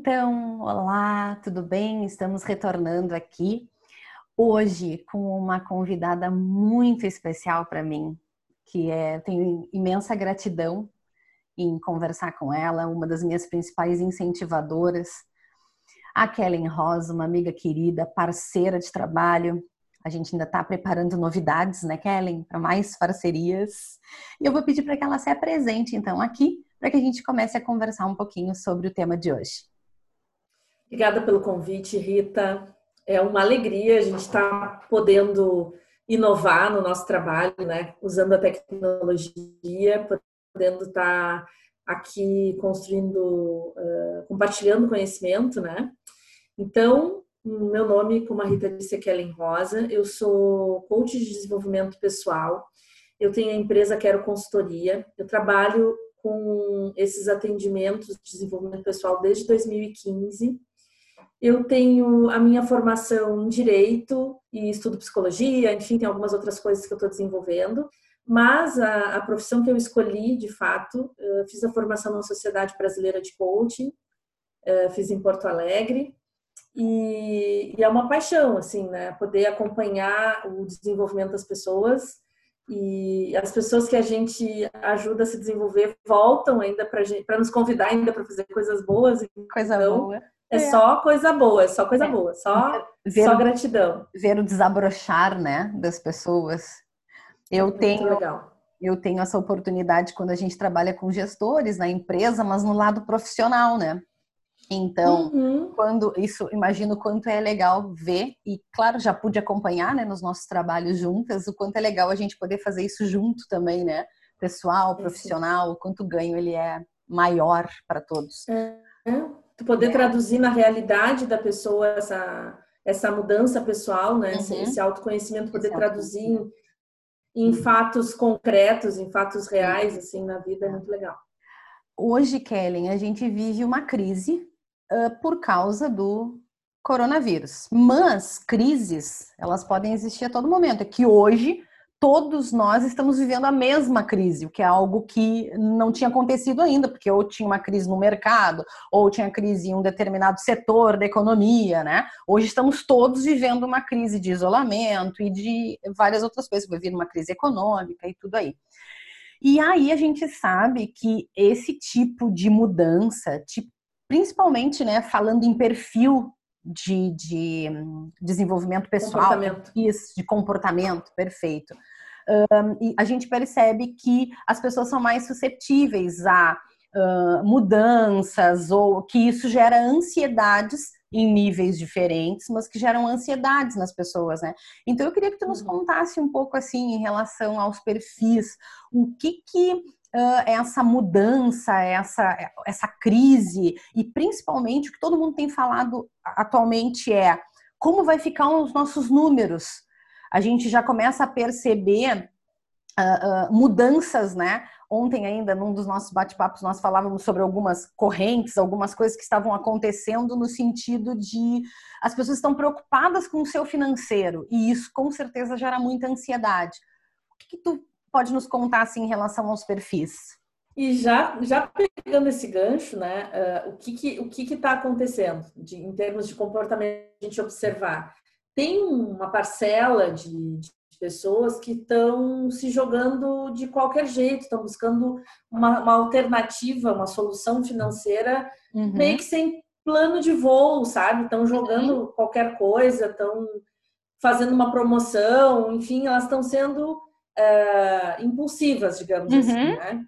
Então, olá, tudo bem? Estamos retornando aqui hoje com uma convidada muito especial para mim, que é tenho imensa gratidão em conversar com ela, uma das minhas principais incentivadoras, a Kellen Rosa, uma amiga querida, parceira de trabalho. A gente ainda está preparando novidades, né, Kellen, para mais parcerias. E eu vou pedir para que ela se apresente, então, aqui para que a gente comece a conversar um pouquinho sobre o tema de hoje. Obrigada pelo convite, Rita. É uma alegria a gente estar tá podendo inovar no nosso trabalho, né? Usando a tecnologia, podendo estar tá aqui construindo, uh, compartilhando conhecimento, né? Então, meu nome, como a Rita disse, é Kellen Rosa. Eu sou coach de desenvolvimento pessoal. Eu tenho a empresa Quero Consultoria. Eu trabalho com esses atendimentos de desenvolvimento pessoal desde 2015. Eu tenho a minha formação em direito e estudo psicologia, enfim, tem algumas outras coisas que eu estou desenvolvendo. Mas a, a, profissão que eu escolhi, de fato, fiz a formação na Sociedade Brasileira de Coaching, fiz em Porto Alegre. E, e é uma paixão, assim, né? Poder acompanhar o desenvolvimento das pessoas e as pessoas que a gente ajuda a se desenvolver voltam ainda para nos convidar ainda para fazer coisas boas. Coisa então, boa. É, é, só coisa boa, é só coisa é. boa, só, ver, só gratidão. Ver o desabrochar, né, das pessoas. Eu é tenho legal. eu tenho essa oportunidade quando a gente trabalha com gestores na empresa, mas no lado profissional, né? Então, uhum. quando isso, imagino o quanto é legal ver e claro, já pude acompanhar, né, nos nossos trabalhos juntas, o quanto é legal a gente poder fazer isso junto também, né? Pessoal, profissional, o quanto o ganho ele é maior para todos. É. Tu poder é. traduzir na realidade da pessoa essa essa mudança pessoal, né? Uhum. Esse autoconhecimento, poder traduzir em, em fatos concretos, em fatos reais, assim, na vida é muito legal. Hoje, Kellen, a gente vive uma crise uh, por causa do coronavírus. Mas crises, elas podem existir a todo momento. É que hoje todos nós estamos vivendo a mesma crise, o que é algo que não tinha acontecido ainda, porque ou tinha uma crise no mercado, ou tinha crise em um determinado setor da economia, né? Hoje estamos todos vivendo uma crise de isolamento e de várias outras coisas, vir uma crise econômica e tudo aí. E aí a gente sabe que esse tipo de mudança, tipo principalmente, né, falando em perfil de, de desenvolvimento pessoal, comportamento. Isso, de comportamento, perfeito. Um, e a gente percebe que as pessoas são mais suscetíveis a uh, mudanças ou que isso gera ansiedades em níveis diferentes, mas que geram ansiedades nas pessoas, né? Então eu queria que tu nos uhum. contasse um pouco assim em relação aos perfis, o que que uh, essa mudança, essa, essa crise, e principalmente o que todo mundo tem falado atualmente é como vai ficar os nossos números. A gente já começa a perceber uh, uh, mudanças, né? Ontem ainda, num dos nossos bate-papos, nós falávamos sobre algumas correntes, algumas coisas que estavam acontecendo no sentido de as pessoas estão preocupadas com o seu financeiro e isso com certeza gera muita ansiedade. O que, que tu pode nos contar assim, em relação aos perfis? E já, já pegando esse gancho, né, uh, o que que o que está acontecendo de, em termos de comportamento a gente observar? Tem uma parcela de, de pessoas que estão se jogando de qualquer jeito, estão buscando uma, uma, alternativa, uma solução financeira uhum. meio que sem plano de voo, sabe? Estão jogando uhum. qualquer coisa, estão fazendo uma promoção, enfim, elas estão sendo uh, impulsivas, digamos assim, uhum. assim, né?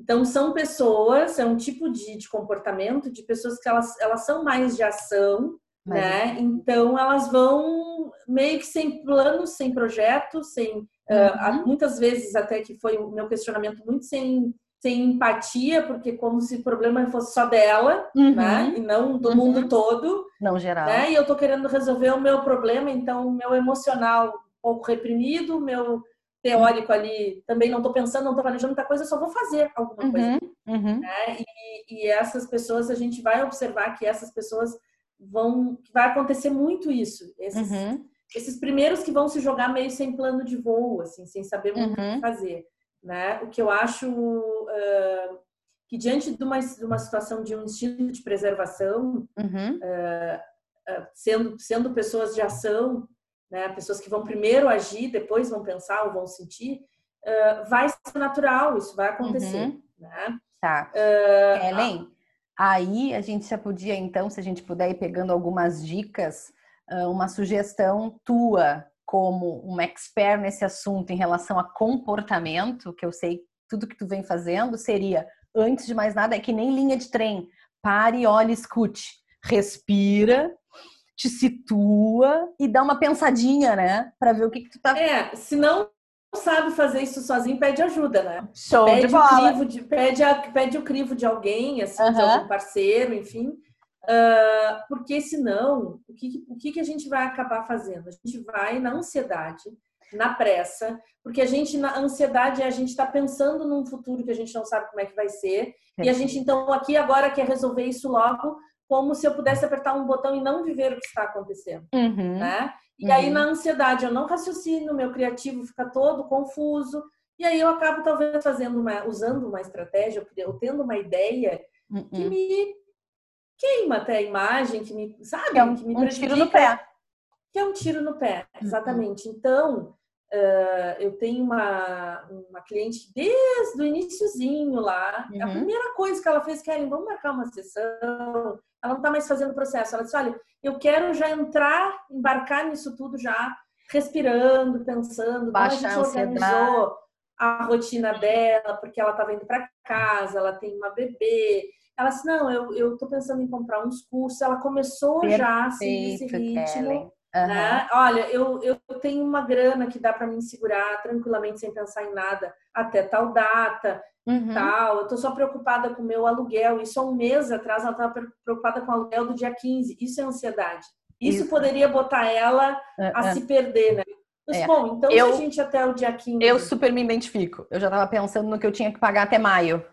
Então, são pessoas, é um tipo de, de comportamento de pessoas que elas, elas são mais de ação, Mas... né? Então, elas vão meio que sem planos, sem projetos, sem. Uhum. Uh, muitas vezes, até que foi o meu questionamento, muito sem, sem empatia, porque como se o problema fosse só dela, uhum. né? E não do uhum. mundo todo. Não geral. Né? E eu tô querendo resolver o meu problema, então, o meu emocional um pouco reprimido, meu teórico ali, também não estou pensando, não estou planejando muita coisa, só vou fazer alguma coisa. Uhum, uhum. Né? E, e, essas pessoas, a gente vai observar que essas pessoas vão, vai acontecer muito isso. Esses, uhum. esses primeiros que vão se jogar meio sem plano de voo, assim, sem saber muito o que uhum. fazer. Né? O que eu acho uh, que diante de uma, de uma situação de um instinto de preservação, uhum. uh, uh, sendo, sendo pessoas de ação, né, pessoas que vão primeiro agir, depois vão pensar ou vão sentir, uh, vai ser natural, isso vai acontecer. Uhum. Né? Tá. Uh, Ellen, aí a gente já podia, então, se a gente puder ir pegando algumas dicas, uma sugestão tua como uma expert nesse assunto em relação a comportamento, que eu sei tudo que tu vem fazendo, seria antes de mais nada, é que nem linha de trem. Pare, olhe, escute. Respira, te situa e dá uma pensadinha, né? Para ver o que, que tu tá. É, se não sabe fazer isso sozinho, pede ajuda, né? Show pede de bola. O crivo de, pede, a, pede o crivo de alguém, assim, uhum. de algum parceiro, enfim. Uh, porque senão, o que, o que a gente vai acabar fazendo? A gente vai na ansiedade, na pressa, porque a gente, na ansiedade, a gente está pensando num futuro que a gente não sabe como é que vai ser, é. e a gente, então, aqui agora quer resolver isso logo, como se eu pudesse apertar um botão e não viver o que está acontecendo, uhum. né? E uhum. aí, na ansiedade, eu não raciocino, meu criativo fica todo confuso, e aí eu acabo, talvez, fazendo uma, usando uma estratégia, ou tendo uma ideia uhum. que me queima até a imagem, que me, sabe? Que é um, que me um tiro no pé. Que é um tiro no pé, uhum. exatamente. Então, Uh, eu tenho uma, uma cliente desde o iníciozinho lá. Uhum. A primeira coisa que ela fez, Kellen, vamos marcar uma sessão. Ela não está mais fazendo processo. Ela disse: Olha, eu quero já entrar, embarcar nisso tudo já, respirando, pensando. Baixa a gente organizou a rotina dela, porque ela estava indo para casa, ela tem uma bebê. Ela disse: Não, eu estou pensando em comprar uns cursos. Ela começou Perfeito, já assim, esse ritmo. Uhum. Né? Olha, eu, eu tenho uma grana que dá para me segurar tranquilamente sem pensar em nada até tal data, uhum. tal. Eu estou só preocupada com o meu aluguel. Isso há um mês atrás ela estava preocupada com o aluguel do dia 15. Isso é ansiedade. Isso, Isso. poderia botar ela uhum. a se perder, né? Mas, é. bom, então eu, a gente até o dia 15. Eu super me identifico. Eu já estava pensando no que eu tinha que pagar até maio.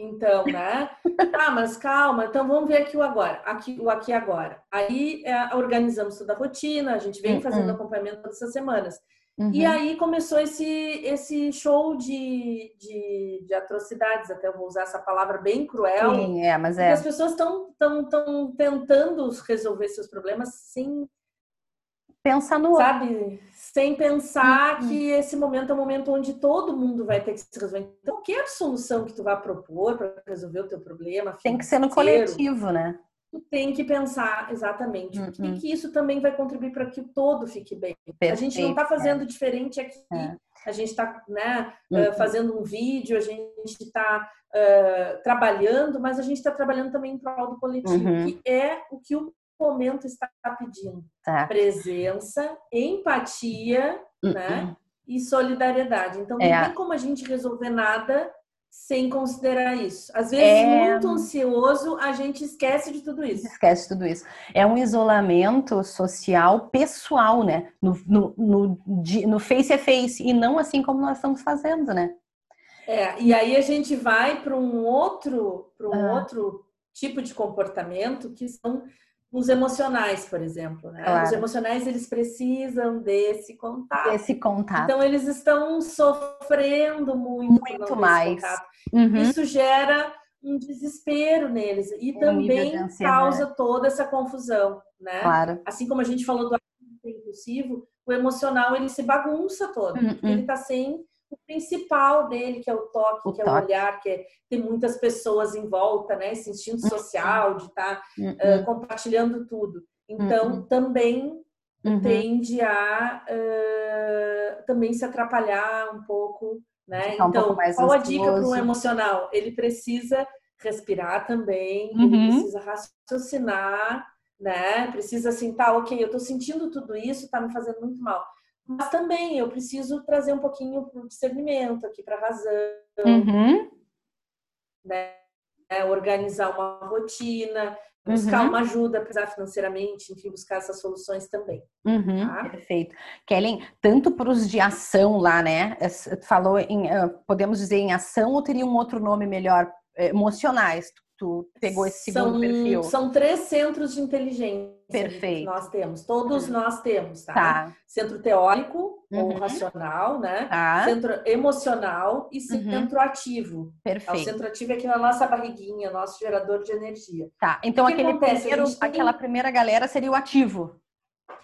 Então, né? Ah, mas calma, então vamos ver aqui o agora, aqui, o aqui agora. Aí é, organizamos toda a rotina, a gente vem uhum. fazendo acompanhamento todas semanas. Uhum. E aí começou esse, esse show de, de, de, atrocidades, até eu vou usar essa palavra bem cruel. Sim, é, mas é. As pessoas estão tão, tão tentando resolver seus problemas sem pensar no sabe sem pensar uhum. que esse momento é um momento onde todo mundo vai ter que se resolver. Então, qualquer solução que tu vá propor para resolver o teu problema tem que ser no coletivo, né? Tu tem que pensar exatamente uhum. o que, isso também vai contribuir para que o todo fique bem. Perfeito, a gente não está fazendo é. diferente aqui. É. A gente está né, uhum. uh, fazendo um vídeo, a gente está uh, trabalhando, mas a gente está trabalhando também em prol do coletivo, uhum. que é o que o momento está pedindo. Tá. Presença, empatia, né? E solidariedade. Então, não é. tem como a gente resolver nada sem considerar isso. Às vezes, é... muito ansioso, a gente esquece de tudo isso. Esquece de tudo isso. É um isolamento social pessoal, né? No, no, no, no face a face, e não assim como nós estamos fazendo, né? É, e aí a gente vai para um outro, para um ah. outro tipo de comportamento que são os emocionais, por exemplo, né? Claro. Os emocionais eles precisam desse contato. Desse contato. Então eles estão sofrendo muito, muito mais. Uhum. Isso gera um desespero neles e um também causa toda essa confusão, né? Claro. Assim como a gente falou do impulsivo, o emocional ele se bagunça todo, uhum. ele está sem o principal dele, que é o toque, o que toque. é o olhar, que é ter muitas pessoas em volta, né? Esse instinto uhum. social de estar tá, uh, compartilhando tudo. Então, uhum. também uhum. tende a uh, também se atrapalhar um pouco, né? Ficar então, um qual a dica para um emocional? Ele precisa respirar também, ele uhum. precisa raciocinar, né? Precisa assim, tá, ok, eu tô sentindo tudo isso, tá me fazendo muito mal mas também eu preciso trazer um pouquinho para o discernimento aqui, para a razão, uhum. né? É, organizar uma rotina, buscar uhum. uma ajuda, apesar financeiramente, enfim, buscar essas soluções também. Uhum, tá? Perfeito. Kellen, tanto para os de ação lá, né? Falou em, podemos dizer em ação ou teria um outro nome melhor? Emocionais. tu pegou esse segundo são, perfil? São três centros de inteligência Perfeito. que nós temos. Todos Uhum. nós temos, tá? Tá. Centro teórico Uhum. ou racional, né? Tá. Centro emocional e Uhum. centro ativo. É, O Perfeito. centro ativo é aqui na nossa barriguinha, nosso gerador de energia. Tá. Então O que aquele? A primeiro, tem- aquela primeira galera seria o ativo.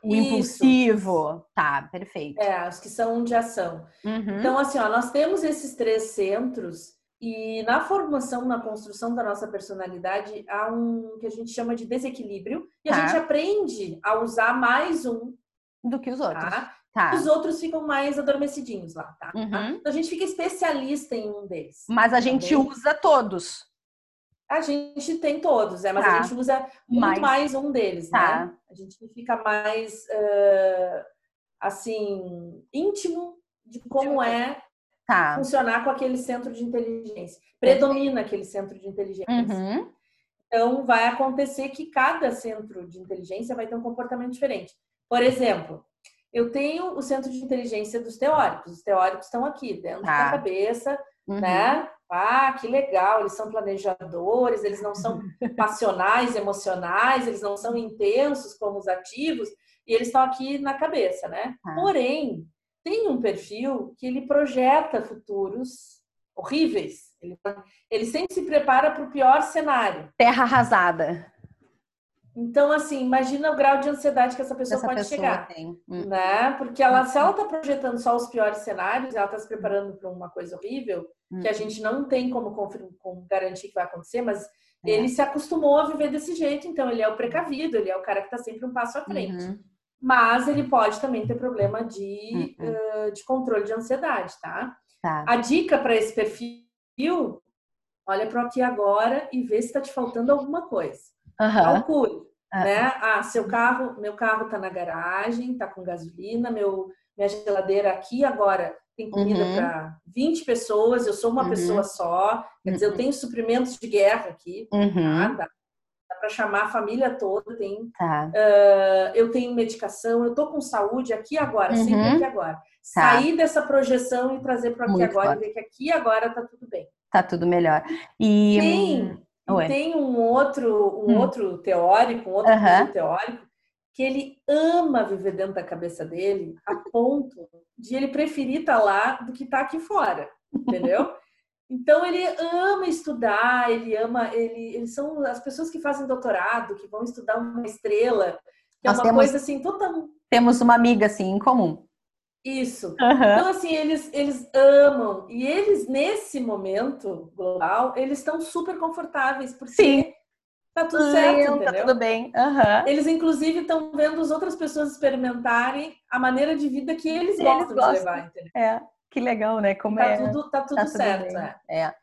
O Isso. impulsivo. Tá, perfeito. É, os que são de ação. Uhum. Então, assim, ó, nós temos esses três centros e na formação, na construção da nossa personalidade, há um que a gente chama de desequilíbrio e Tá. a gente aprende a usar mais um, Do que os outros. tá? Tá. Os outros ficam mais adormecidinhos lá, tá? Uhum. Então a gente fica especialista em um deles. Mas a gente usa todos. A gente tem todos, é, mas Tá. a gente usa muito Mais. mais um deles, Tá. né? A gente fica mais, eh, assim, íntimo de como é Tá. funcionar com aquele centro de inteligência. Predomina aquele centro de inteligência. Uhum. Então, vai acontecer que cada centro de inteligência vai ter um comportamento diferente. Por exemplo, eu tenho o centro de inteligência dos teóricos. Os teóricos estão aqui, dentro Tá. da cabeça, Uhum. né? Ah, que legal, eles são planejadores, eles não são passionais, emocionais, eles não são intensos como os ativos, e eles estão aqui na cabeça, né? Tá. Porém, tem um perfil que ele projeta futuros horríveis. Ele, ele sempre se prepara para o pior cenário. Terra arrasada. Então, assim, imagina o grau de ansiedade que essa pessoa Essa pode pessoa chegar. tem. Hum. Né? Porque ela, se ela está projetando só os piores cenários, ela está se preparando para uma coisa horrível, que a Hum. gente não tem como, como garantir que vai acontecer, mas É. ele se acostumou a viver desse jeito, então ele é o precavido, ele é o cara que está sempre um passo à frente. Uhum. Mas ele pode também ter problema de, Uhum. eh, de controle de ansiedade, tá? Tá. A dica para esse perfil, olha para aqui agora e vê se está te faltando alguma coisa. Calcule, Ah. né? Ah, seu carro, meu carro tá na garagem, tá com gasolina, meu minha geladeira aqui agora tem comida Uhum. para 20 pessoas, eu sou uma Uhum. pessoa só, quer dizer, eu Uhum. tenho suprimentos de guerra aqui, tá? Uhum. Dá, dá para chamar a família toda, tem Tá. ah, eu tenho medicação, eu tô com saúde aqui agora, Uhum. sempre aqui agora. Sair dessa projeção e trazer para aqui agora forte. e ver que aqui agora tá tudo bem. Tá tudo melhor. E Tem, Oi. tem um outro, um Hum. outro teórico, um outro curso teórico, que ele ama viver dentro da cabeça dele a ponto de ele preferir estar lá do que estar aqui fora, entendeu? Então ele ama estudar, ele ama, ele, eles são as pessoas que fazem doutorado, que vão estudar uma estrela, que é Nós uma temos- coisa assim total temos uma amiga assim em comum. isso. Aham. Então, assim, eles, eles amam. E eles, nesse momento global, eles estão super confortáveis, porque Sim. tá tudo certo, Leu, entendeu? Tá tudo bem. Aham. Eles, inclusive, estão vendo as outras pessoas experimentarem a maneira de vida que eles, Eles gostam, gostam. de levar, entendeu? É, que legal, né? Como Tá é. tudo, tá tudo Tá tudo certo, bem. é.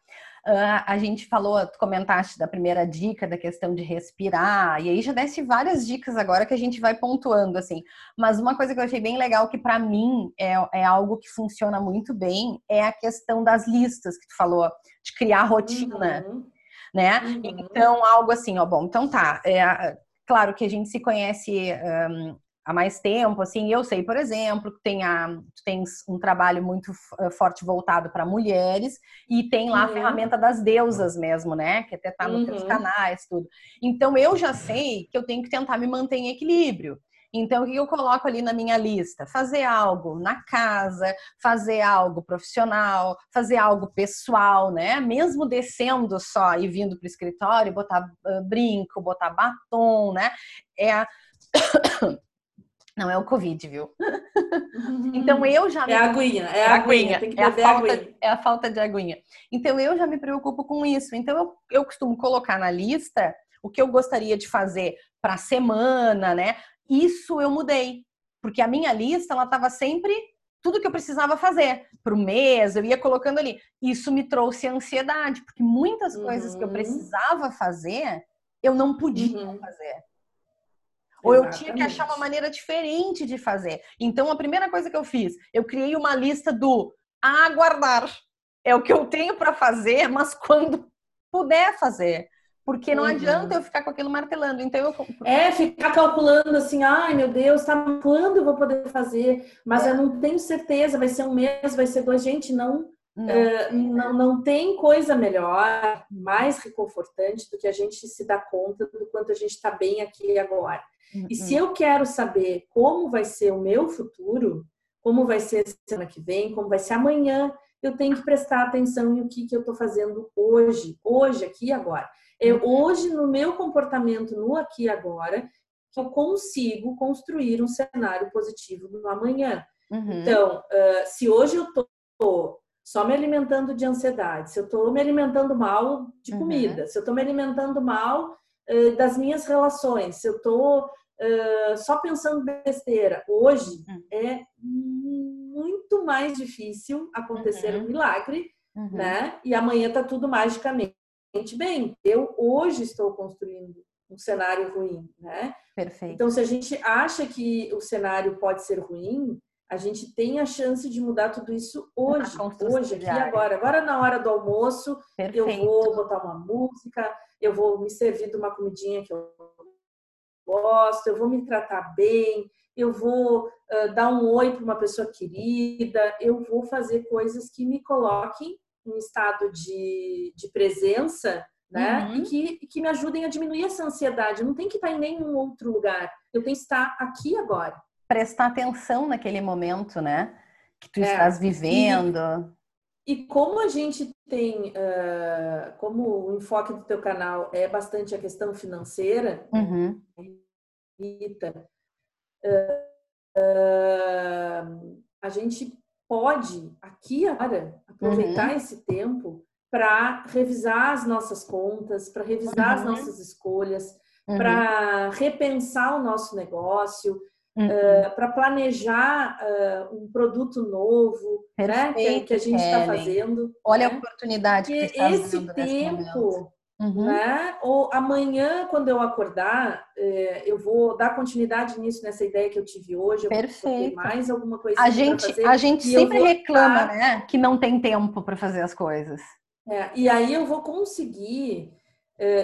Ah, a gente falou, tu comentaste da primeira dica, da questão de respirar, e aí já desse várias dicas agora que a gente vai pontuando, assim. Mas uma coisa que eu achei bem legal, que para mim é, é algo que funciona muito bem, é a questão das listas que tu falou, de criar rotina, Uhum, né? uhum. Então, algo assim, ó, bom, então tá. É, claro que a gente se conhece hum, há mais tempo, assim, eu sei, por exemplo, que tem a, tens um trabalho muito f- forte voltado para mulheres e tem lá a Uhum. ferramenta das deusas mesmo, né? Que até tá nos Uhum. canais, tudo. Então, eu já sei que eu tenho que tentar me manter em equilíbrio. Então, o que eu coloco ali na minha lista? Fazer algo na casa, fazer algo profissional, fazer algo pessoal, né? Mesmo descendo só e vindo para o escritório, botar brinco, botar batom, né? É a... Não é o Covid, viu? Então eu já É a aguinha, é a aguinha, tem que é a falta, aguinha. é a falta de aguinha. Então eu já me preocupo com isso. Então eu, eu costumo colocar na lista o que eu gostaria de fazer para a semana, né? Isso eu mudei, porque a minha lista ela estava sempre tudo que eu precisava fazer para o mês, eu ia colocando ali. Isso me trouxe ansiedade, porque muitas coisas que eu Uhum. precisava fazer eu não podia Uhum. fazer. Ou eu tinha que achar uma maneira diferente de fazer. Então, a primeira coisa que eu fiz, eu criei uma lista do aguardar. É o que eu tenho para fazer, mas quando puder fazer. Porque não Uhum. adianta eu ficar com aquilo martelando. Então, eu. É, ficar calculando assim, ai meu Deus, tá, quando eu vou poder fazer? Mas É. eu não tenho certeza, vai ser um mês, vai ser dois. Gente, não, Não. Uh, não, não tem coisa melhor, mais reconfortante do que a gente se dar conta do quanto a gente está bem aqui e agora. Uhum. E se eu quero saber como vai ser o meu futuro, como vai ser semana que vem, como vai ser amanhã, eu tenho que prestar atenção em o que, que eu estou fazendo hoje, hoje, aqui e agora. É uhum. hoje, no meu comportamento, no aqui e agora, que eu consigo construir um cenário positivo no amanhã. Uhum. Então, uh, se hoje eu estou só me alimentando de ansiedade, se eu estou me alimentando mal de uhum. comida, uhum. se eu estou me alimentando mal uh, das minhas relações, se eu estou uh, só pensando besteira, hoje uhum. é muito mais difícil acontecer uhum. um milagre, uhum. né? E amanhã está tudo magicamente bem. Eu hoje estou construindo um cenário ruim, né? Perfeito. Então, se a gente acha que o cenário pode ser ruim, a gente tem a chance de mudar tudo isso hoje, hoje, aqui agora. Agora, na hora do almoço, Perfeito. eu vou botar uma música, eu vou me servir de uma comidinha que eu gosto, eu vou me tratar bem, eu vou uh, dar um oi para uma pessoa querida, eu vou fazer coisas que me coloquem em estado de, de presença né? Uhum. E que, que me ajudem a diminuir essa ansiedade. não tem que estar em nenhum outro lugar. Eu tenho que estar aqui agora. Prestar atenção naquele momento, né? Que tu é. estás vivendo. E, como a gente tem, uh, como o enfoque do teu canal é bastante a questão financeira, uhum. Rita, uh, uh, a gente pode aqui agora aproveitar uhum. esse tempo para revisar as nossas contas, para revisar uhum. as nossas escolhas, uhum. para repensar o nosso negócio, uhum. uh, para planejar uh, um produto novo né, que, que, a gente está fazendo. Olha né? a oportunidade que está esse tempo. Uhum. Né? Ou amanhã, quando eu acordar, eh, eu vou dar continuidade nisso, nessa ideia que eu tive hoje. Perfeito. mais alguma coisa a gente, fazer, a gente sempre reclama, né, que não tem tempo para fazer as coisas. É, e aí eu vou conseguir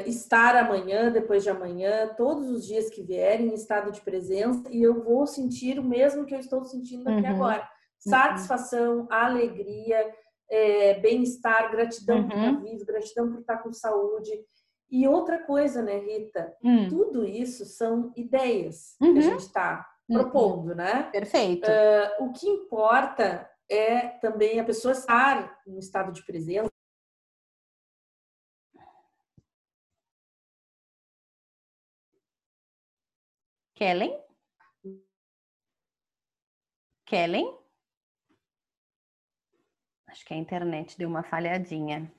estar amanhã, depois de amanhã, todos os dias que vierem em estado de presença e eu vou sentir o mesmo que eu estou sentindo aqui uhum. agora. Uhum. Satisfação, uhum. alegria, é, bem-estar, gratidão por estar uhum. vivo, gratidão por estar com saúde. E outra coisa, né, Rita? Hum. Tudo isso são ideias que a uhum. gente está uhum. propondo, né? Perfeito. Uh, o que importa é também a pessoa estar em estado de presença, Kellen? Kellen? Acho que a internet deu uma falhadinha.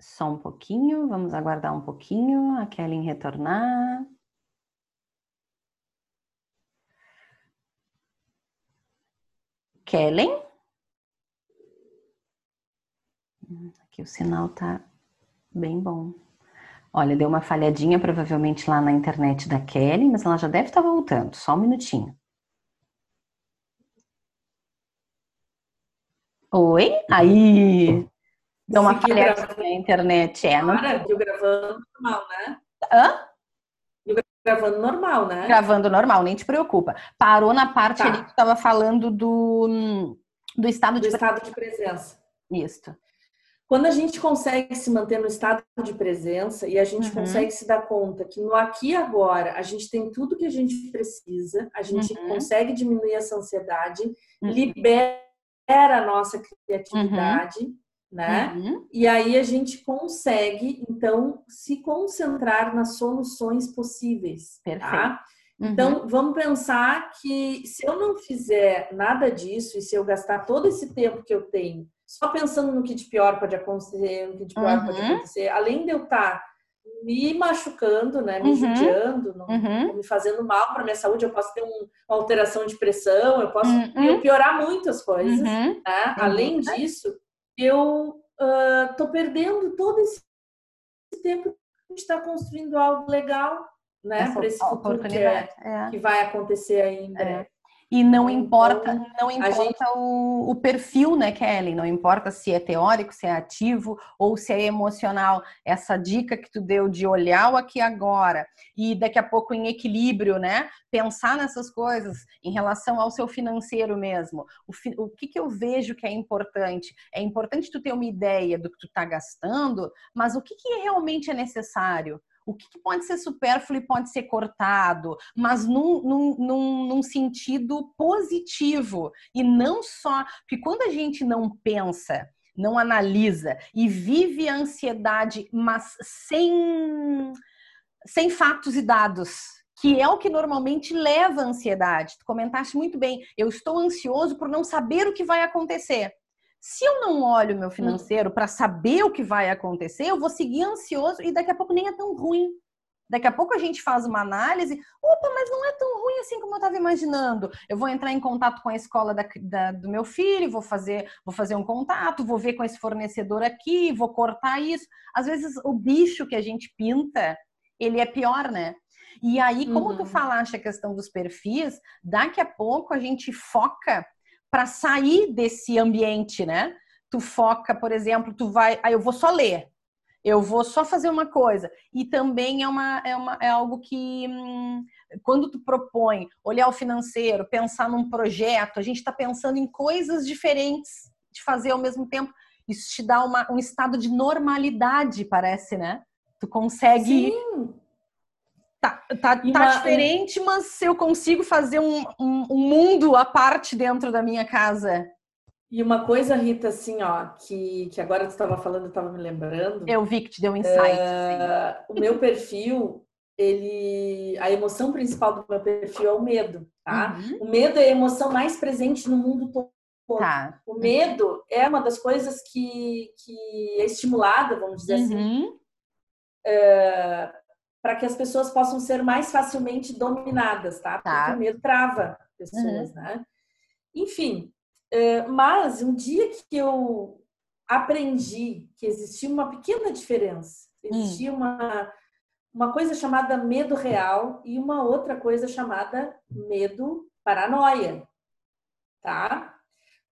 Só um pouquinho, vamos aguardar um pouquinho a Kellen retornar. Kellen? Aqui o sinal tá bem bom. Olha, deu uma falhadinha provavelmente lá na internet da Kelly, mas ela já deve estar voltando. Só um minutinho. Oi? Aí! Deu uma falhadinha na internet. É, não... Cara, eu gravando normal, né? Hã? Eu gravando normal, né? Gravando normal, nem te preocupa. Parou na parte tá. ali que estava falando do, do estado do de estado de presença. Isso. Quando a gente consegue se manter no estado de presença e a gente uhum. consegue se dar conta que no aqui e agora a gente tem tudo que a gente precisa, a gente uhum. consegue diminuir essa ansiedade, uhum. libera a nossa criatividade, uhum. né? Uhum. E aí a gente consegue então se concentrar nas soluções possíveis, tá? Perfeito. Tá? Então, vamos pensar que se eu não fizer nada disso e se eu gastar todo esse tempo que eu tenho só pensando no que de pior pode acontecer, no que de pior uhum. pode acontecer, além de eu estar tá me machucando, né, me uhum. judiando, não, uhum. me fazendo mal para minha saúde, eu posso ter um, uma alteração de pressão, eu posso uhum. piorar muitas coisas. Uhum. Né? Além disso, eu uh, tô perdendo todo esse tempo que a gente está construindo algo legal, né, para esse futuro que, é, é. que vai acontecer ainda. É. E não importa, não importa gente... o, o, perfil, né, Kelly? Não importa se é teórico, se é ativo ou se é emocional. Essa dica que tu deu de olhar o aqui agora e daqui a pouco em equilíbrio, né? Pensar nessas coisas em relação ao seu financeiro mesmo. O, o que, que eu vejo que é importante? É importante tu ter uma ideia do que tu tá gastando, mas o que, que realmente é necessário? O que, pode ser supérfluo e pode ser cortado, mas num, num, num, num, sentido positivo e não só. Porque quando a gente não pensa, não analisa e vive a ansiedade, mas sem, sem fatos e dados. Que é o que normalmente leva à ansiedade. Tu comentaste muito bem. Eu estou ansioso por não saber o que vai acontecer. Se eu não olho o meu hum. financeiro para saber o que vai acontecer, eu vou seguir ansioso e daqui a pouco nem é tão ruim. Daqui a pouco a gente faz uma análise, opa, mas não é tão ruim assim como eu estava imaginando. Eu vou entrar em contato com a escola da, da, do meu filho, vou fazer, vou fazer um contato, vou ver com esse fornecedor aqui, vou cortar isso. Às vezes o bicho que a gente pinta, ele é pior, né? E aí, como uhum. tu falaste a questão dos perfis, daqui a pouco a gente foca para sair desse ambiente, né? Tu foca, por exemplo, tu vai, ah, eu vou só ler, eu vou só fazer uma coisa. E também é, uma, é, uma, é algo que, hum, quando tu propõe olhar o financeiro, pensar num projeto, a gente está pensando em coisas diferentes de fazer ao mesmo tempo. Isso te dá uma, um estado de normalidade, parece, né? Tu consegue. Sim. Tá, tá, tá uma... diferente, mas eu consigo fazer um, um, um, mundo à parte dentro da minha casa. E uma coisa, Rita, assim, ó, que, que agora tu estava falando, eu estava me lembrando. Eu vi que te deu um insight. É, o meu perfil, ele. A emoção principal do meu perfil é o medo, tá? Uhum. O medo é a emoção mais presente no mundo todo. Tá. O medo é uma das coisas que, que é estimulada, vamos dizer assim, uhum. assim. É, para que as pessoas possam ser mais facilmente dominadas, tá? Porque tá. o medo trava pessoas, uhum. né? Enfim, é, mas um dia que eu aprendi que existia uma pequena diferença, existia hum. uma, uma coisa chamada medo real e uma outra coisa chamada medo paranoia, tá?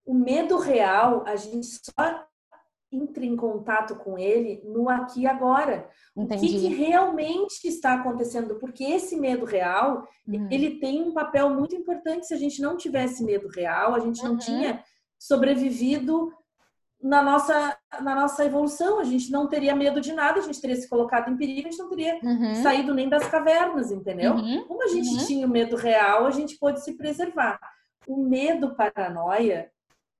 O medo real, a gente só entre em contato com ele no aqui e agora. Entendi. O que, que, realmente está acontecendo? Porque esse medo real, uhum. ele tem um papel muito importante. Se a gente não tivesse medo real, a gente não uhum. tinha sobrevivido na nossa, na nossa evolução. A gente não teria medo de nada, a gente teria se colocado em perigo, a gente não teria uhum. saído nem das cavernas, entendeu? Uhum. Como a gente uhum. tinha o medo real, a gente pôde se preservar. O medo paranoia,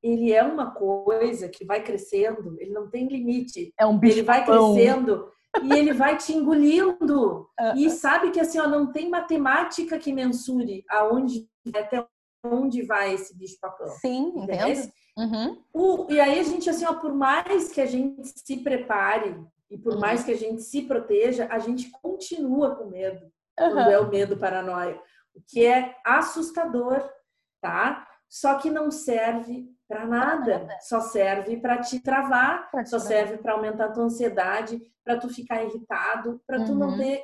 ele é uma coisa que vai crescendo, ele não tem limite. É um bicho Ele vai crescendo e ele vai te engolindo. e sabe que assim, ó, não tem matemática que mensure aonde até onde vai esse bicho papão. Sim, entendo. Uhum. O, e aí a gente assim, ó, por mais que a gente se prepare e por uhum. mais que a gente se proteja, a gente continua com medo. Uhum. Quando é o medo paranoia, o que é assustador, tá? Só que não serve para nada. Só serve para te travar, só serve para aumentar a tua ansiedade, para tu ficar irritado, para tu uhum. não ter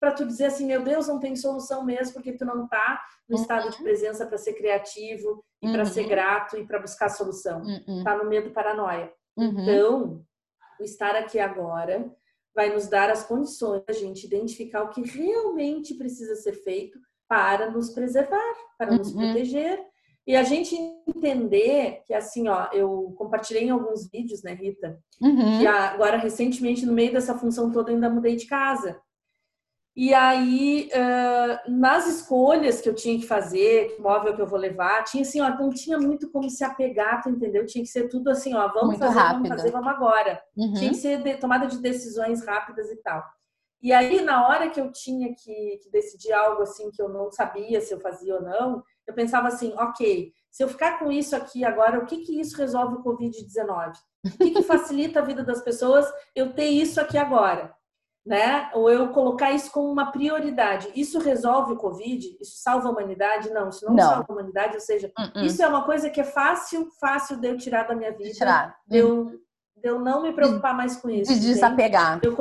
para tu dizer assim, meu Deus, não tem solução mesmo, porque tu não tá no uhum. estado de presença para ser criativo e uhum. para ser grato e para buscar solução. Uhum. Tá no medo paranoia. Uhum. Então, o estar aqui agora vai nos dar as condições da gente identificar o que realmente precisa ser feito para nos preservar, para nos uhum. proteger e a gente entender que, assim, ó, eu compartilhei em alguns vídeos, né, Rita? Uhum. Que agora, recentemente, no meio dessa função toda, ainda mudei de casa. E aí, uh, nas escolhas que eu tinha que fazer, que móvel que eu vou levar, tinha assim, ó, não tinha muito como se apegar, tu entendeu? Tinha que ser tudo assim, ó, vamos muito fazer, rápido. vamos fazer, vamos agora. Uhum. Tinha que ser de, tomada de decisões rápidas e tal. E aí, na hora que eu tinha que, que decidir algo assim que eu não sabia se eu fazia ou não, eu pensava assim, ok, se eu ficar com isso aqui agora, o que que isso resolve o Covid-19? O que que facilita a vida das pessoas eu ter isso aqui agora? Né? Ou eu colocar isso como uma prioridade. Isso resolve o Covid? Isso salva a humanidade? Não, isso não, não. salva a humanidade. Ou seja, uh -uh. isso é uma coisa que é fácil, fácil de eu tirar da minha vida. Tirar. De eu, de eu não me preocupar mais com isso. De desapegar. Eu,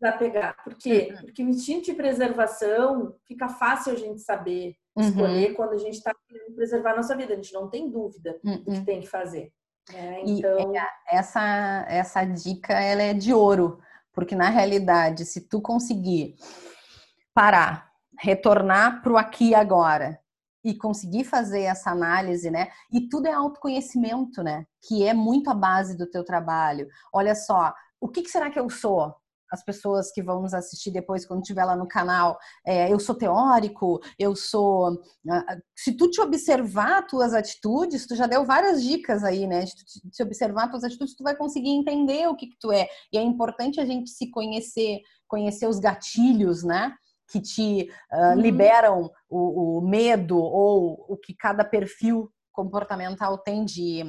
desapegar. Por quê? Uhum. Porque o instinto de preservação fica fácil a gente saber uhum. escolher quando a gente está querendo preservar a nossa vida. A gente não tem dúvida uhum. do que uhum. tem que fazer. Né? Então... E essa, essa dica ela é de ouro, porque na realidade, se tu conseguir parar, retornar para o aqui e agora e conseguir fazer essa análise, né? E tudo é autoconhecimento, né? Que é muito a base do teu trabalho. Olha só, o que, que será que eu sou? As pessoas que vão nos assistir depois, quando estiver lá no canal, é, eu sou teórico, eu sou. Se tu te observar tuas atitudes, tu já deu várias dicas aí, né? Se tu te observar tuas atitudes, tu vai conseguir entender o que, que tu é. E é importante a gente se conhecer, conhecer os gatilhos, né? Que te uh, liberam o, o medo ou o que cada perfil comportamental tem de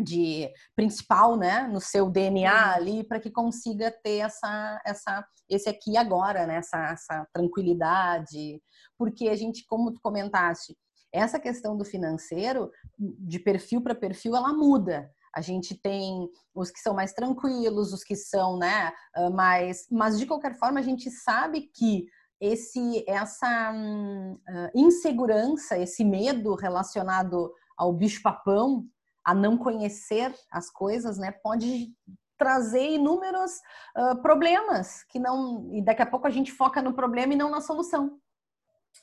de principal, né, no seu DNA ali, para que consiga ter essa, essa, esse aqui agora, né, essa, essa tranquilidade, porque a gente, como tu comentaste, essa questão do financeiro, de perfil para perfil, ela muda. A gente tem os que são mais tranquilos, os que são, né, mais, mas de qualquer forma a gente sabe que esse, essa hum, insegurança, esse medo relacionado ao bicho papão a não conhecer as coisas, né, pode trazer inúmeros uh, problemas que não e daqui a pouco a gente foca no problema e não na solução.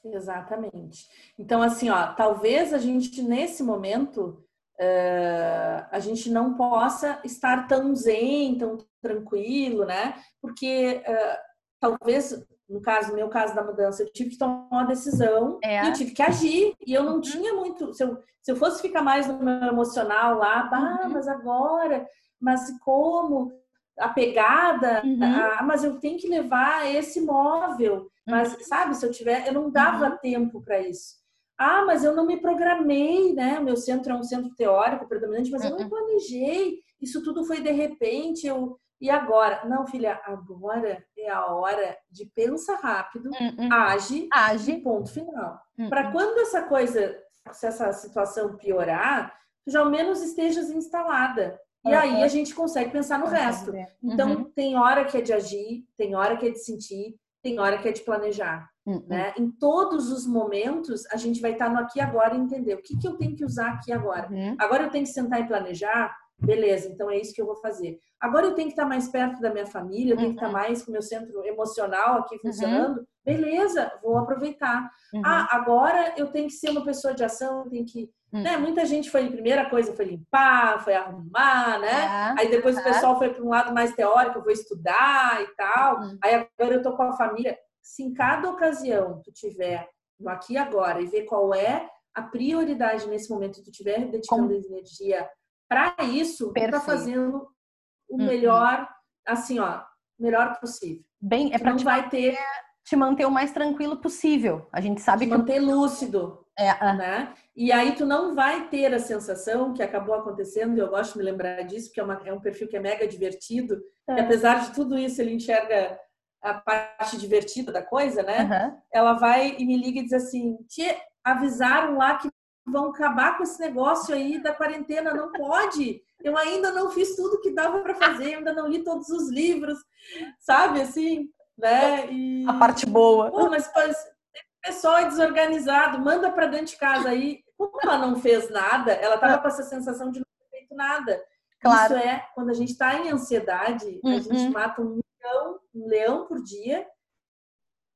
Exatamente. Então assim, ó, talvez a gente nesse momento uh, a gente não possa estar tão zen, tão tranquilo, né? Porque uh, talvez no caso, no meu caso da mudança, eu tive que tomar uma decisão é. e eu tive que agir. E eu não uhum. tinha muito. Se eu, se eu fosse ficar mais no meu emocional lá, ah, mas agora, mas como? A pegada, uhum. ah, mas eu tenho que levar esse móvel. Mas, uhum. sabe, se eu tiver, eu não dava uhum. tempo para isso. Ah, mas eu não me programei, né? O meu centro é um centro teórico predominante, mas eu não me planejei. Isso tudo foi de repente. Eu, e agora? Não, filha, agora é a hora de pensar rápido, uh -uh. age, age, ponto final. Uh Para quando essa coisa, se essa situação piorar, tu já ao menos estejas instalada. E aí a gente consegue pensar no resto. Então, uhum. tem hora que é de agir, tem hora que é de sentir, tem hora que é de planejar. Né? Em todos os momentos, a gente vai estar no aqui agora e entender o que, que eu tenho que usar aqui agora. Uhum. Agora eu tenho que sentar e planejar Beleza, então é isso que eu vou fazer. Agora eu tenho que estar mais perto da minha família, eu tenho uhum. que estar uhum. mais com o meu centro emocional aqui uhum. funcionando. Uhum. Beleza, vou aproveitar. Uhum. Ah, agora eu tenho que ser uma pessoa de ação, tem que. Uhum. Né? Muita gente foi, a primeira coisa foi limpar, foi arrumar, né? É. Aí depois o pessoal foi para um lado mais teórico, eu vou estudar e tal. Aí agora eu tô com a família. Se em cada ocasião tu tiver no aqui e agora e ver qual é a prioridade nesse momento, tu tiver dedicando Como... energia para isso, está fazendo o uhum. melhor, assim, ó, melhor possível. Bem, é para te vai ter te manter o mais tranquilo possível. A gente sabe te que manter lúcido, é, uh... né? E aí tu não vai ter a sensação que acabou acontecendo, e eu gosto de me lembrar disso, porque é, uma, é um perfil que é mega divertido, é. e apesar de tudo isso ele enxerga a parte divertida da coisa, né? Uhum. Ela vai e me liga e diz assim: te avisaram lá que vão acabar com esse negócio aí da quarentena, não pode. Eu ainda não fiz tudo que dava para fazer, ainda não li todos os livros, sabe assim, né? E... A parte boa. Pô, mas o pessoal é desorganizado, manda para dentro de casa aí. Como ela não fez nada, ela tava com essa sensação de não ter feito nada. Claro. Isso é quando a gente está em ansiedade, uhum. a gente mata um leão, um leão por dia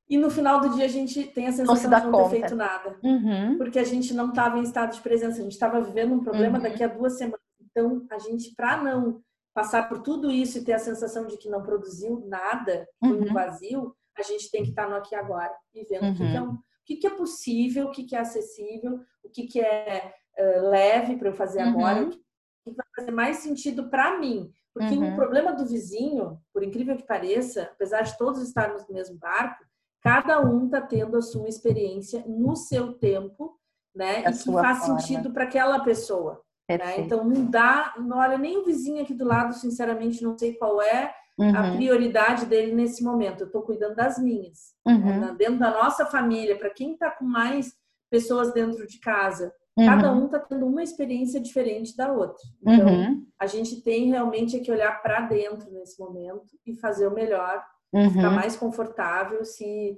e no final do dia a gente tem a sensação de não conta. ter feito nada. Uhum. Porque a gente não estava em estado de presença, a gente estava vivendo um problema uhum. daqui a duas semanas. Então, a gente, para não passar por tudo isso e ter a sensação de que não produziu nada, foi um uhum. vazio, a gente tem que estar tá no aqui e agora e vendo o, que, que, é, uhum. o que, que, é possível, o que, é acessível, o que, é uh, leve para eu fazer agora, uhum. o que, que vai fazer mais sentido para mim. Porque o uhum. problema do vizinho, por incrível que pareça, apesar de todos estarmos no mesmo barco, Cada um está tendo a sua experiência no seu tempo, né? A e que faz forma. sentido para aquela pessoa. Né? Então não dá, não olha nem o vizinho aqui do lado, sinceramente, não sei qual é uhum. a prioridade dele nesse momento. Eu estou cuidando das minhas, uhum. né? dentro da nossa família. Para quem está com mais pessoas dentro de casa, uhum. cada um está tendo uma experiência diferente da outra. Então uhum. a gente tem realmente que olhar para dentro nesse momento e fazer o melhor uhum. ficar mais confortável, se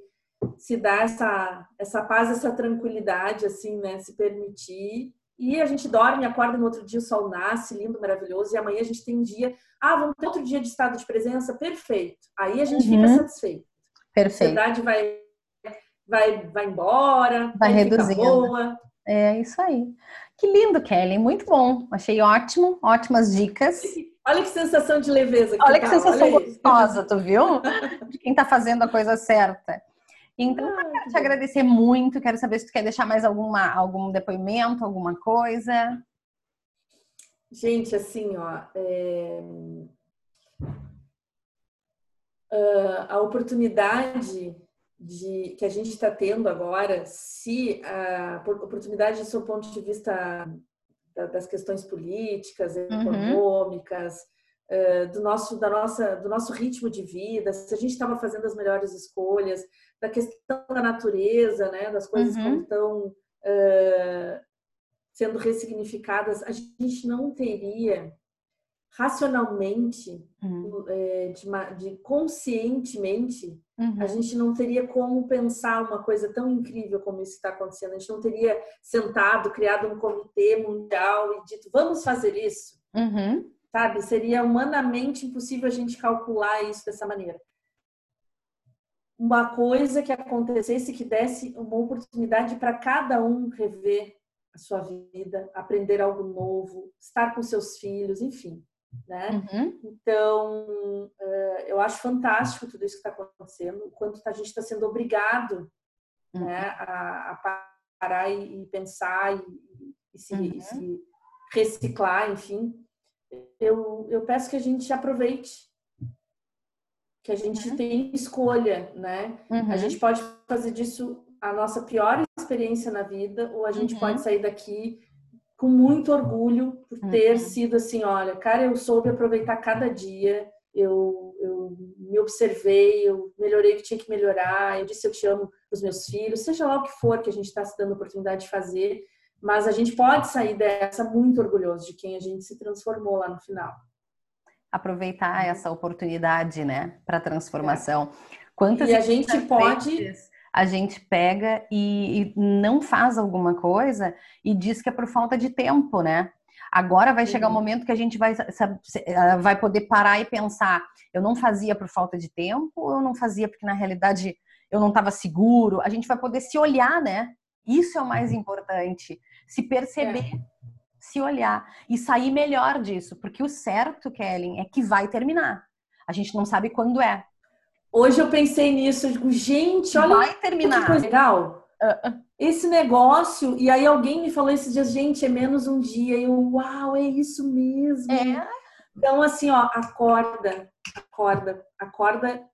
se dar essa essa paz, essa tranquilidade, assim, né? Se permitir e a gente dorme, acorda no outro dia, o sol nasce, lindo, maravilhoso, e amanhã a gente tem um dia, ah, vamos ter outro dia de estado de presença, perfeito. Aí a gente uhum. fica satisfeito. Perfeito. A ansiedade vai, vai, vai embora, vai reduzindo. Boa. É isso aí. Que lindo, Kelly, muito bom. Achei ótimo, ótimas dicas. Olha que sensação de leveza. Que Olha que tá. sensação Olha gostosa, tu viu? De quem tá fazendo a coisa certa. Então, ah, eu quero te agradecer muito. Quero saber se tu quer deixar mais alguma, algum depoimento, alguma coisa. Gente, assim, ó, é... uh, a oportunidade de que a gente está tendo agora, se a oportunidade do seu ponto de vista das questões políticas, uhum. econômicas, uhum. do nosso da nossa do nosso ritmo de vida, se a gente estava fazendo as melhores escolhas, da questão da natureza, né, das coisas uhum. como estão uh, sendo ressignificadas, a gente não teria racionalmente, uhum. é, de, de, conscientemente, uhum. a gente não teria como pensar uma coisa tão incrível como isso está acontecendo. A gente não teria sentado, criado um comitê mundial e dito, vamos fazer isso. Uhum. Sabe? Seria humanamente impossível a gente calcular isso dessa maneira uma coisa que acontecesse que desse uma oportunidade para cada um rever a sua vida, aprender algo novo, estar com seus filhos, enfim, né? Uhum. Então, uh, eu acho fantástico tudo isso que está acontecendo, o quanto a gente está sendo obrigado, uhum. né, a, a, parar e, pensar e, e, se, uhum. e, se, reciclar, enfim. Eu, eu peço que a gente aproveite que a gente uhum. tem escolha, né? Uhum. A gente pode fazer disso a nossa pior experiência na vida, ou a gente uhum. pode sair daqui com muito orgulho por ter uhum. sido assim, olha, cara, eu soube aproveitar cada dia, eu, eu me observei, eu melhorei o que tinha que melhorar, eu disse eu te amo os meus filhos, seja lá o que for que a gente está se dando a oportunidade de fazer, mas a gente pode sair dessa muito orgulhoso de quem a gente se transformou lá no final aproveitar uhum. essa oportunidade, né, para transformação. Quantas e a gente pode a gente pega e, e, não faz alguma coisa e diz que é por falta de tempo, né? Agora vai chegar o um uhum. momento que a gente vai, eh, vai poder parar e pensar: eu não fazia por falta de tempo, ou eu não fazia porque na realidade eu não estava seguro. A gente vai poder se olhar, né? Isso é o mais uhum. importante. Se perceber. É se olhar e sair melhor disso, porque o certo, Kellen, é que vai terminar. A gente não sabe quando é. Hoje eu pensei nisso, eu digo, gente, olha vai terminar. que coisa legal. Uh -uh. Esse negócio, e aí alguém me falou esses dias, gente, é menos um dia. E eu, uau, é isso mesmo. É. Então, assim, ó, acorda, acorda, acorda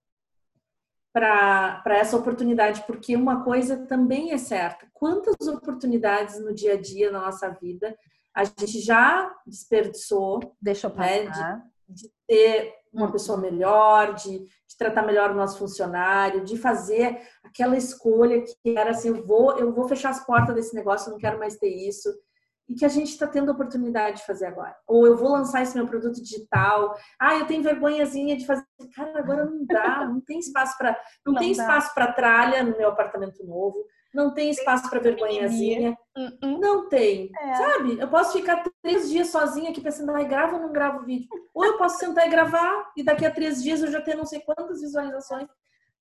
para essa oportunidade, porque uma coisa também é certa: quantas oportunidades no dia a dia na nossa vida a gente já desperdiçou Deixa eu né, de, de, ter uma pessoa melhor, de, de, tratar melhor o nosso funcionário, de fazer aquela escolha que era assim, eu vou, eu vou fechar as portas desse negócio, eu não quero mais ter isso. E que a gente está tendo a oportunidade de fazer agora. Ou eu vou lançar esse meu produto digital. Ah, eu tenho vergonhazinha de fazer. Cara, agora não dá, não tem espaço para, não, não, tem dá. espaço para tralha no meu apartamento novo não tem espaço para vergonhazinha. Uh-uh. Não tem. É. Sabe? Eu posso ficar três dias sozinha aqui pensando, ai, gravo ou não gravo vídeo? Ou eu posso sentar e gravar e daqui a três dias eu já ter não sei quantas visualizações.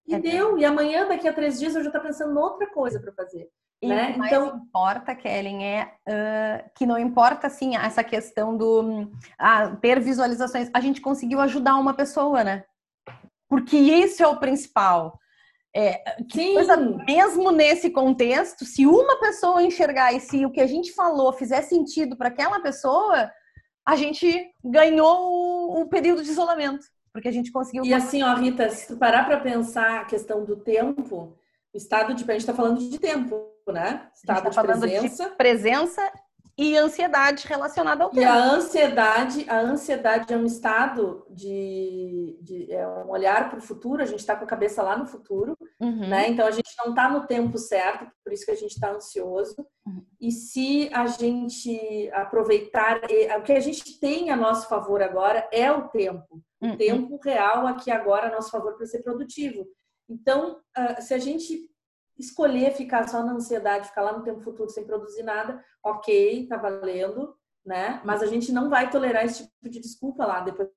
E é deu. E amanhã, daqui a três dias, eu já estou pensando em outra coisa para fazer. E né? o que mais então importa, Kellen, é uh, que não importa assim essa questão do uh, ter visualizações. A gente conseguiu ajudar uma pessoa, né? Porque isso é o principal. É, que coisa, mesmo nesse contexto, se uma pessoa enxergar e se o que a gente falou fizer sentido para aquela pessoa, a gente ganhou o, período de isolamento, porque a gente conseguiu. E assim, ó, Rita, se tu parar para pensar a questão do tempo, o estado de. A gente está falando de tempo, né? Estado tá de presença. De presença e ansiedade relacionada ao tempo. E a ansiedade, a ansiedade é um estado de, de é um olhar para o futuro, a gente está com a cabeça lá no futuro, uhum. né? Então a gente não está no tempo certo, por isso que a gente está ansioso. Uhum. E se a gente aproveitar, o que a gente tem a nosso favor agora é o tempo. o uhum. tempo real aqui agora a nosso favor para ser produtivo. Então, uh, se a gente escolher ficar só na ansiedade, ficar lá no tempo futuro sem produzir nada, ok, tá valendo, né? Mas a gente não vai tolerar esse tipo de desculpa lá depois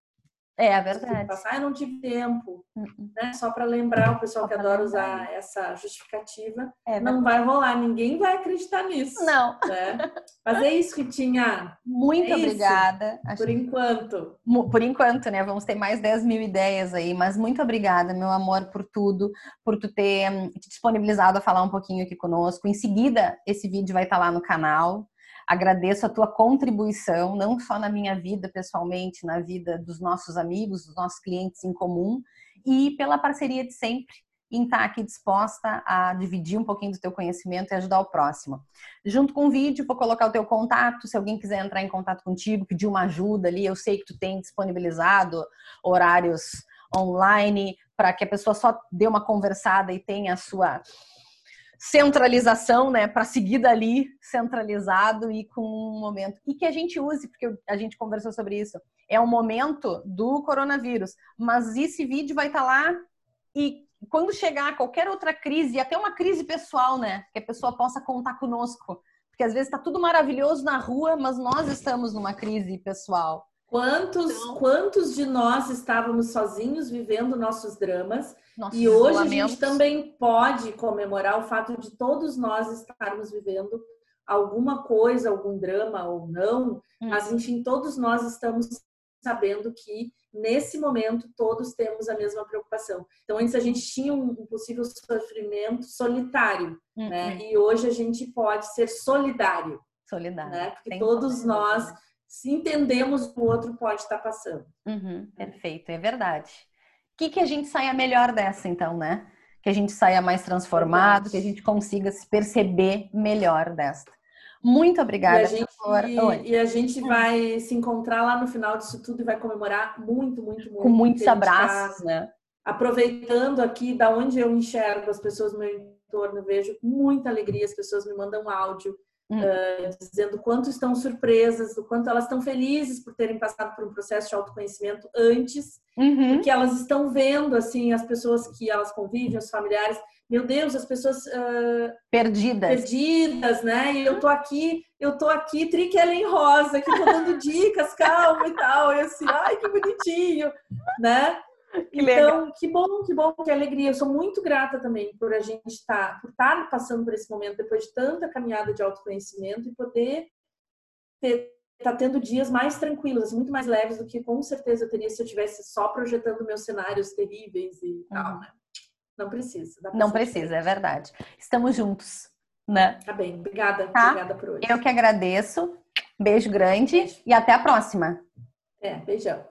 é, é verdade. Passar, eu não tive tempo. Uh-uh. Né? Só para lembrar o pessoal Só que adora lembrar. usar essa justificativa. É não vai rolar, ninguém vai acreditar nisso. Não. Né? Mas é isso, Ritinha. Muito é obrigada. Isso, por enquanto. Por enquanto, né? Vamos ter mais 10 mil ideias aí. Mas muito obrigada, meu amor, por tudo, por tu ter hum, te disponibilizado a falar um pouquinho aqui conosco. Em seguida, esse vídeo vai estar lá no canal. Agradeço a tua contribuição, não só na minha vida pessoalmente, na vida dos nossos amigos, dos nossos clientes em comum, e pela parceria de sempre em estar aqui disposta a dividir um pouquinho do teu conhecimento e ajudar o próximo. Junto com o vídeo, vou colocar o teu contato, se alguém quiser entrar em contato contigo, pedir uma ajuda ali, eu sei que tu tem disponibilizado horários online para que a pessoa só dê uma conversada e tenha a sua centralização, né, para seguir dali centralizado e com um momento e que a gente use, porque a gente conversou sobre isso. É um momento do coronavírus, mas esse vídeo vai estar tá lá e quando chegar qualquer outra crise, até uma crise pessoal, né, que a pessoa possa contar conosco, porque às vezes está tudo maravilhoso na rua, mas nós estamos numa crise pessoal. Quantos, então, quantos de nós estávamos sozinhos vivendo nossos dramas e hoje a gente também pode comemorar o fato de todos nós estarmos vivendo alguma coisa, algum drama ou não, hum. mas enfim, todos nós estamos sabendo que nesse momento todos temos a mesma preocupação. Então antes a gente tinha um possível sofrimento solitário, né? Hum. E hoje a gente pode ser solidário. Solidário. Né? Porque Tem todos nós se entendemos o outro pode estar passando. Uhum, perfeito, é verdade que, que a gente saia melhor dessa, então, né? Que a gente saia mais transformado, que a gente consiga se perceber melhor desta. Muito obrigada. E a gente, e, e a gente vai se encontrar lá no final disso tudo e vai comemorar muito, muito, muito. Com muitos tá abraços, tá né? Aproveitando aqui da onde eu enxergo as pessoas no meu entorno, vejo muita alegria, as pessoas me mandam áudio Hum. Uh, dizendo quanto estão surpresas, o quanto elas estão felizes por terem passado por um processo de autoconhecimento antes, uhum. porque elas estão vendo assim as pessoas que elas convivem, os familiares, meu Deus, as pessoas uh, perdidas, perdidas, né? E eu tô aqui, eu tô aqui, Triquelen Rosa, que tô dando dicas, calma e tal, e assim, ai que bonitinho, né? Que então, que bom, que bom, que alegria. Eu sou muito grata também por a gente estar, tá, por estar passando por esse momento depois de tanta caminhada de autoconhecimento e poder ter tá tendo dias mais tranquilos, assim, muito mais leves do que com certeza eu teria se eu tivesse só projetando meus cenários terríveis e uhum. tal, né? Não precisa. Não precisa, é verdade. Estamos juntos, né? Tá bem, obrigada, tá? obrigada por hoje. Eu que agradeço. Beijo grande Beijo. e até a próxima. É, beijão.